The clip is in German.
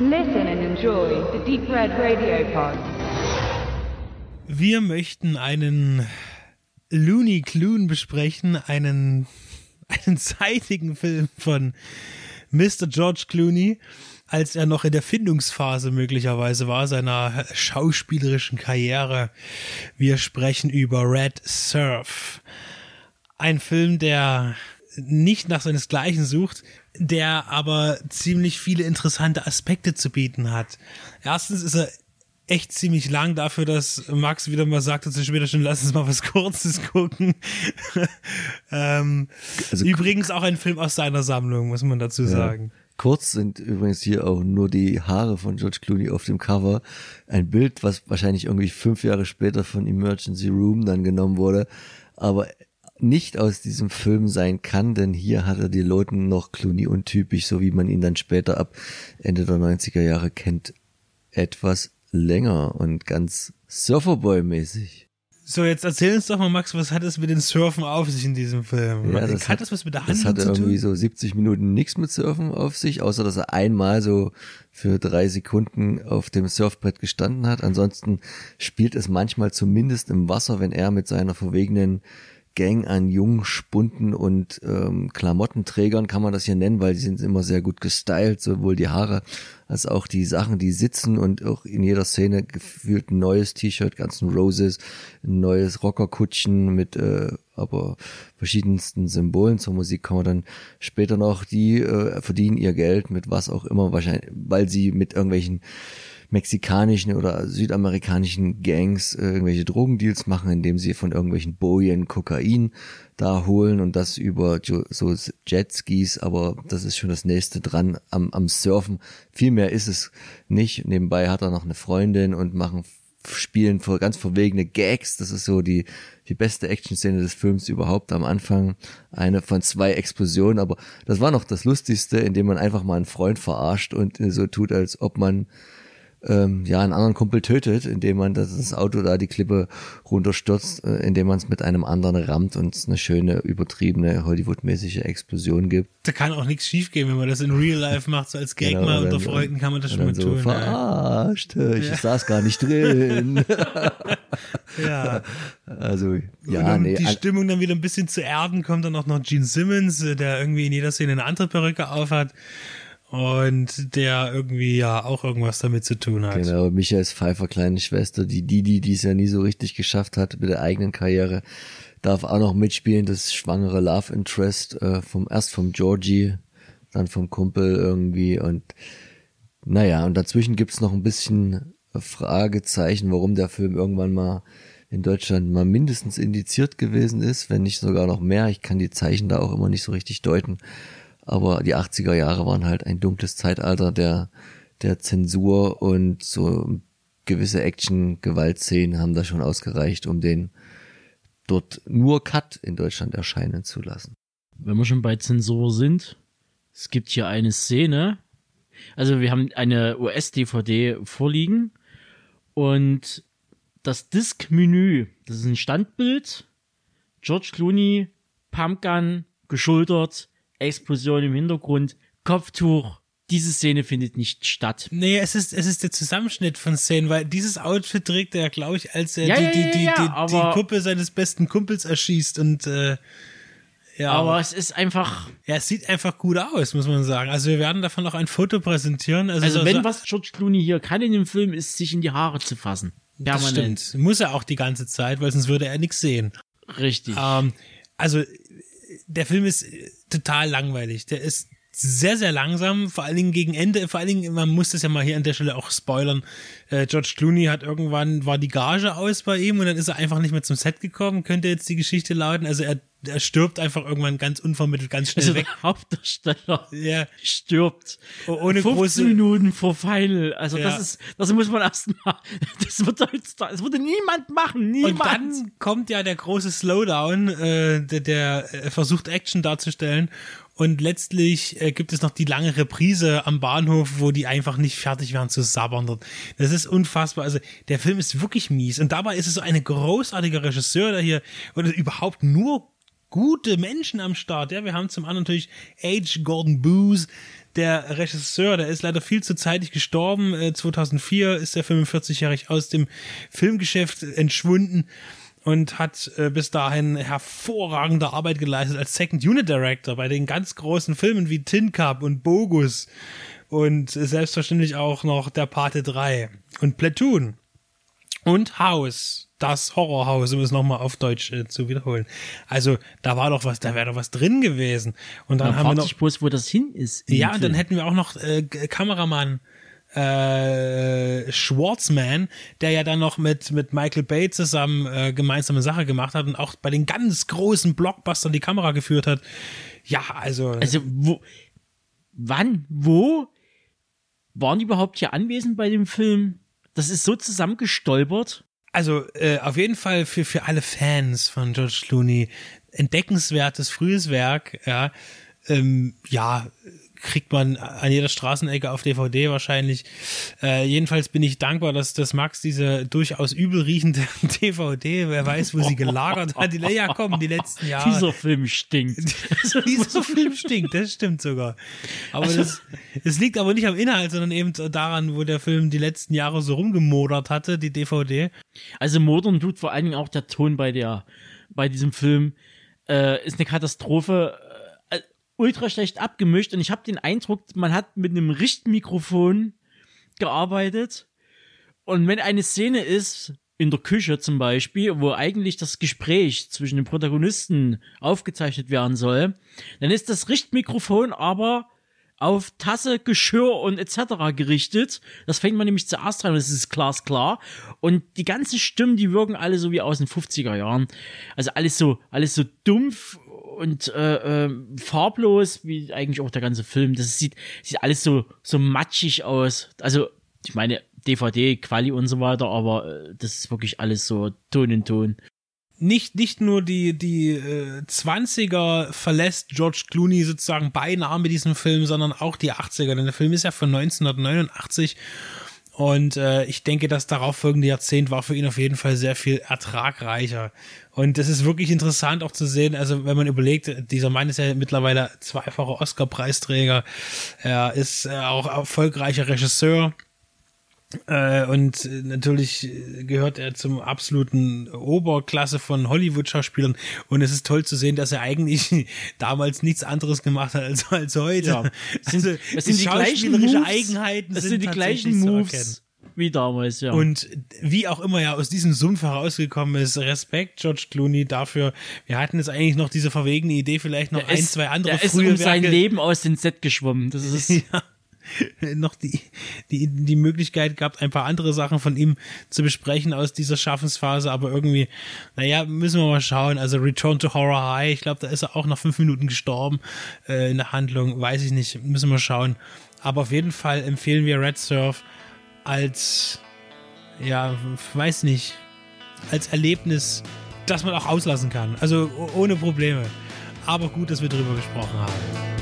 Listen and enjoy the Deep Red Radio Pod. Wir möchten einen Looney Clune besprechen, einen, einen zeitigen Film von Mr. George Clooney, als er noch in der Findungsphase möglicherweise war, seiner schauspielerischen Karriere. Wir sprechen über Red Surf. Ein Film, der nicht nach seinesgleichen sucht, der aber ziemlich viele interessante Aspekte zu bieten hat. Erstens ist er echt ziemlich lang dafür, dass Max wieder mal sagte zu später schon, lass uns mal was Kurzes gucken. ähm, also, übrigens auch ein Film aus seiner Sammlung, muss man dazu sagen. Kurz sind übrigens hier auch nur die Haare von George Clooney auf dem Cover. Ein Bild, was wahrscheinlich irgendwie fünf Jahre später von Emergency Room dann genommen wurde. Aber nicht aus diesem Film sein kann, denn hier hat er die Leuten noch Clooney untypisch, so wie man ihn dann später ab Ende der 90er Jahre kennt, etwas länger und ganz Surferboy-mäßig. So, jetzt erzähl uns doch mal, Max, was hat es mit den Surfen auf sich in diesem Film? Ja, das hat, das was mit der Hand Das hat irgendwie so 70 Minuten nichts mit Surfen auf sich, außer dass er einmal so für drei Sekunden auf dem Surfbrett gestanden hat. Ansonsten spielt es manchmal zumindest im Wasser, wenn er mit seiner verwegenen Gang an jungen Spunden und ähm, Klamottenträgern kann man das hier nennen, weil die sind immer sehr gut gestylt, sowohl die Haare als auch die Sachen, die sitzen und auch in jeder Szene gefühlt ein neues T-Shirt, ganzen Roses, ein neues Rockerkutschen mit äh, aber verschiedensten Symbolen zur Musik kommen dann später noch, die äh, verdienen ihr Geld mit was auch immer, wahrscheinlich, weil sie mit irgendwelchen mexikanischen oder südamerikanischen Gangs irgendwelche Drogendeals machen, indem sie von irgendwelchen Bojen Kokain da holen und das über so Jetskis, aber das ist schon das nächste dran am, am Surfen. Viel mehr ist es nicht. Nebenbei hat er noch eine Freundin und machen spielen vor ganz verwegene Gags. Das ist so die, die beste Action-Szene des Films überhaupt am Anfang. Eine von zwei Explosionen, aber das war noch das Lustigste, indem man einfach mal einen Freund verarscht und so tut, als ob man ähm, ja einen anderen Kumpel tötet, indem man das, das Auto da die Klippe runterstürzt, äh, indem man es mit einem anderen rammt und es eine schöne, übertriebene, Hollywood-mäßige Explosion gibt. Da kann auch nichts schiefgehen, wenn man das in Real Life macht, so als Gag genau, mal unter Freunden kann man das schon mal so tun. Verarscht, ja. ich ja. saß gar nicht drin. ja. Also, ja, um nee. Die Stimmung dann wieder ein bisschen zu erden, kommt dann auch noch Gene Simmons, äh, der irgendwie in jeder Szene eine andere Perücke aufhat und der irgendwie ja auch irgendwas damit zu tun hat. Genau, Michaels Pfeiffer kleine Schwester, die Didi, die es ja nie so richtig geschafft hat mit der eigenen Karriere, darf auch noch mitspielen, das schwangere Love Interest äh, vom erst vom Georgie, dann vom Kumpel irgendwie und naja, und dazwischen gibt's noch ein bisschen Fragezeichen, warum der Film irgendwann mal in Deutschland mal mindestens indiziert gewesen ist, wenn nicht sogar noch mehr. Ich kann die Zeichen da auch immer nicht so richtig deuten. Aber die 80er Jahre waren halt ein dunkles Zeitalter der, der Zensur und so gewisse Action-Gewaltszenen haben da schon ausgereicht, um den dort nur Cut in Deutschland erscheinen zu lassen. Wenn wir schon bei Zensur sind, es gibt hier eine Szene, also wir haben eine US-DVD vorliegen und das Disk-Menü, das ist ein Standbild, George Clooney, Pumpgun, geschultert, Explosion im Hintergrund, Kopftuch. Diese Szene findet nicht statt. Nee, es ist, es ist der Zusammenschnitt von Szenen, weil dieses Outfit trägt er, glaube ich, als er ja, die, die, die, ja, die, die Puppe seines besten Kumpels erschießt und äh, ja. Aber es ist einfach. Ja, es sieht einfach gut aus, muss man sagen. Also wir werden davon auch ein Foto präsentieren. Also, also wenn so, was George Clooney hier kann in dem Film, ist sich in die Haare zu fassen. Permanent. Das stimmt. Muss er auch die ganze Zeit, weil sonst würde er nichts sehen. Richtig. Ähm, also der Film ist total langweilig. Der ist sehr, sehr langsam, vor allen Dingen gegen Ende, vor allen Dingen, man muss das ja mal hier an der Stelle auch spoilern. Äh, George Clooney hat irgendwann, war die Gage aus bei ihm und dann ist er einfach nicht mehr zum Set gekommen, könnte jetzt die Geschichte lauten. Also er, er stirbt einfach irgendwann ganz unvermittelt, ganz schnell also weg. Der Hauptdarsteller ja. stirbt. Ohne 15 große Minuten vor Final. Also ja. das ist, das muss man erstmal, das wird das würde niemand machen, niemand. Und dann kommt ja der große Slowdown, äh, der, der äh, versucht Action darzustellen und letztlich äh, gibt es noch die lange Reprise am Bahnhof, wo die einfach nicht fertig werden zu sabbern dort. Das ist unfassbar. Also der Film ist wirklich mies. Und dabei ist es so eine großartige Regisseur, der hier, oder überhaupt nur gute Menschen am Start. Ja, wir haben zum anderen natürlich H. Gordon Booze, der Regisseur, der ist leider viel zu zeitig gestorben. 2004 ist er 45-jährig aus dem Filmgeschäft entschwunden und hat äh, bis dahin hervorragende Arbeit geleistet als Second Unit Director bei den ganz großen Filmen wie Tin Cup und Bogus und selbstverständlich auch noch Der Pate 3 und Platoon und House, das Horrorhaus, um es nochmal auf Deutsch äh, zu wiederholen. Also da war doch was, da wäre doch was drin gewesen. Und dann, dann haben wir noch, bloß, wo das hin ist. Ja, und dann hätten wir auch noch äh, Kameramann äh, Schwartzman, der ja dann noch mit, mit Michael Bay zusammen äh, gemeinsame Sache gemacht hat und auch bei den ganz großen Blockbustern die Kamera geführt hat. Ja, also. Also, wo, wann, wo waren die überhaupt hier anwesend bei dem Film? Das ist so zusammengestolpert. Also, äh, auf jeden Fall für, für alle Fans von George Clooney entdeckenswertes frühes Werk, ja. Ähm, ja, kriegt man an jeder Straßenecke auf DVD wahrscheinlich. Äh, jedenfalls bin ich dankbar, dass, dass Max diese durchaus übel riechende DVD, wer weiß, wo sie gelagert hat, die ja kommen die letzten Jahre. Dieser Film stinkt. Dieser Film stinkt, das stimmt sogar. Aber also, das, das liegt aber nicht am Inhalt, sondern eben daran, wo der Film die letzten Jahre so rumgemodert hatte, die DVD. Also modern tut vor allen Dingen auch der Ton bei der, bei diesem Film. Äh, ist eine Katastrophe ultra schlecht abgemischt und ich habe den Eindruck, man hat mit einem Richtmikrofon gearbeitet und wenn eine Szene ist, in der Küche zum Beispiel, wo eigentlich das Gespräch zwischen den Protagonisten aufgezeichnet werden soll, dann ist das Richtmikrofon aber auf Tasse, Geschirr und etc. gerichtet. Das fängt man nämlich zuerst rein, das ist glasklar. Und die ganzen Stimmen, die wirken alle so wie aus den 50er Jahren. Also alles so, alles so dumpf und äh, äh, farblos, wie eigentlich auch der ganze Film. Das sieht, sieht alles so, so matschig aus. Also, ich meine, DVD, Quali und so weiter, aber äh, das ist wirklich alles so Ton in Ton. Nicht, nicht nur die, die äh, 20er verlässt George Clooney sozusagen beinahe mit diesem Film, sondern auch die 80er, denn der Film ist ja von 1989 und äh, ich denke, das darauf folgende Jahrzehnt war für ihn auf jeden Fall sehr viel ertragreicher. Und es ist wirklich interessant auch zu sehen, also wenn man überlegt, dieser Mann ist ja mittlerweile zweifacher Oscar-Preisträger, er ist äh, auch erfolgreicher Regisseur äh, und natürlich gehört er zum absoluten Oberklasse von Hollywood-Schauspielern. Und es ist toll zu sehen, dass er eigentlich damals nichts anderes gemacht hat als, als heute. Ja. Es sind, also, es sind die gleichen Moves, Eigenheiten. Es sind, sind die gleichen Moves wie damals, ja. Und wie auch immer er aus diesem Sumpf herausgekommen ist, Respekt, George Clooney, dafür. Wir hatten jetzt eigentlich noch diese verwegene Idee, vielleicht noch der ein, ist, zwei andere der frühe ist um Werke. sein Leben aus dem Set geschwommen. Das ist ja. noch die, die, die Möglichkeit gehabt, ein paar andere Sachen von ihm zu besprechen aus dieser Schaffensphase, aber irgendwie, naja, müssen wir mal schauen. Also Return to Horror High, ich glaube, da ist er auch nach fünf Minuten gestorben äh, in der Handlung, weiß ich nicht, müssen wir schauen. Aber auf jeden Fall empfehlen wir Red Surf als, ja, weiß nicht, als Erlebnis, das man auch auslassen kann. Also ohne Probleme. Aber gut, dass wir darüber gesprochen haben.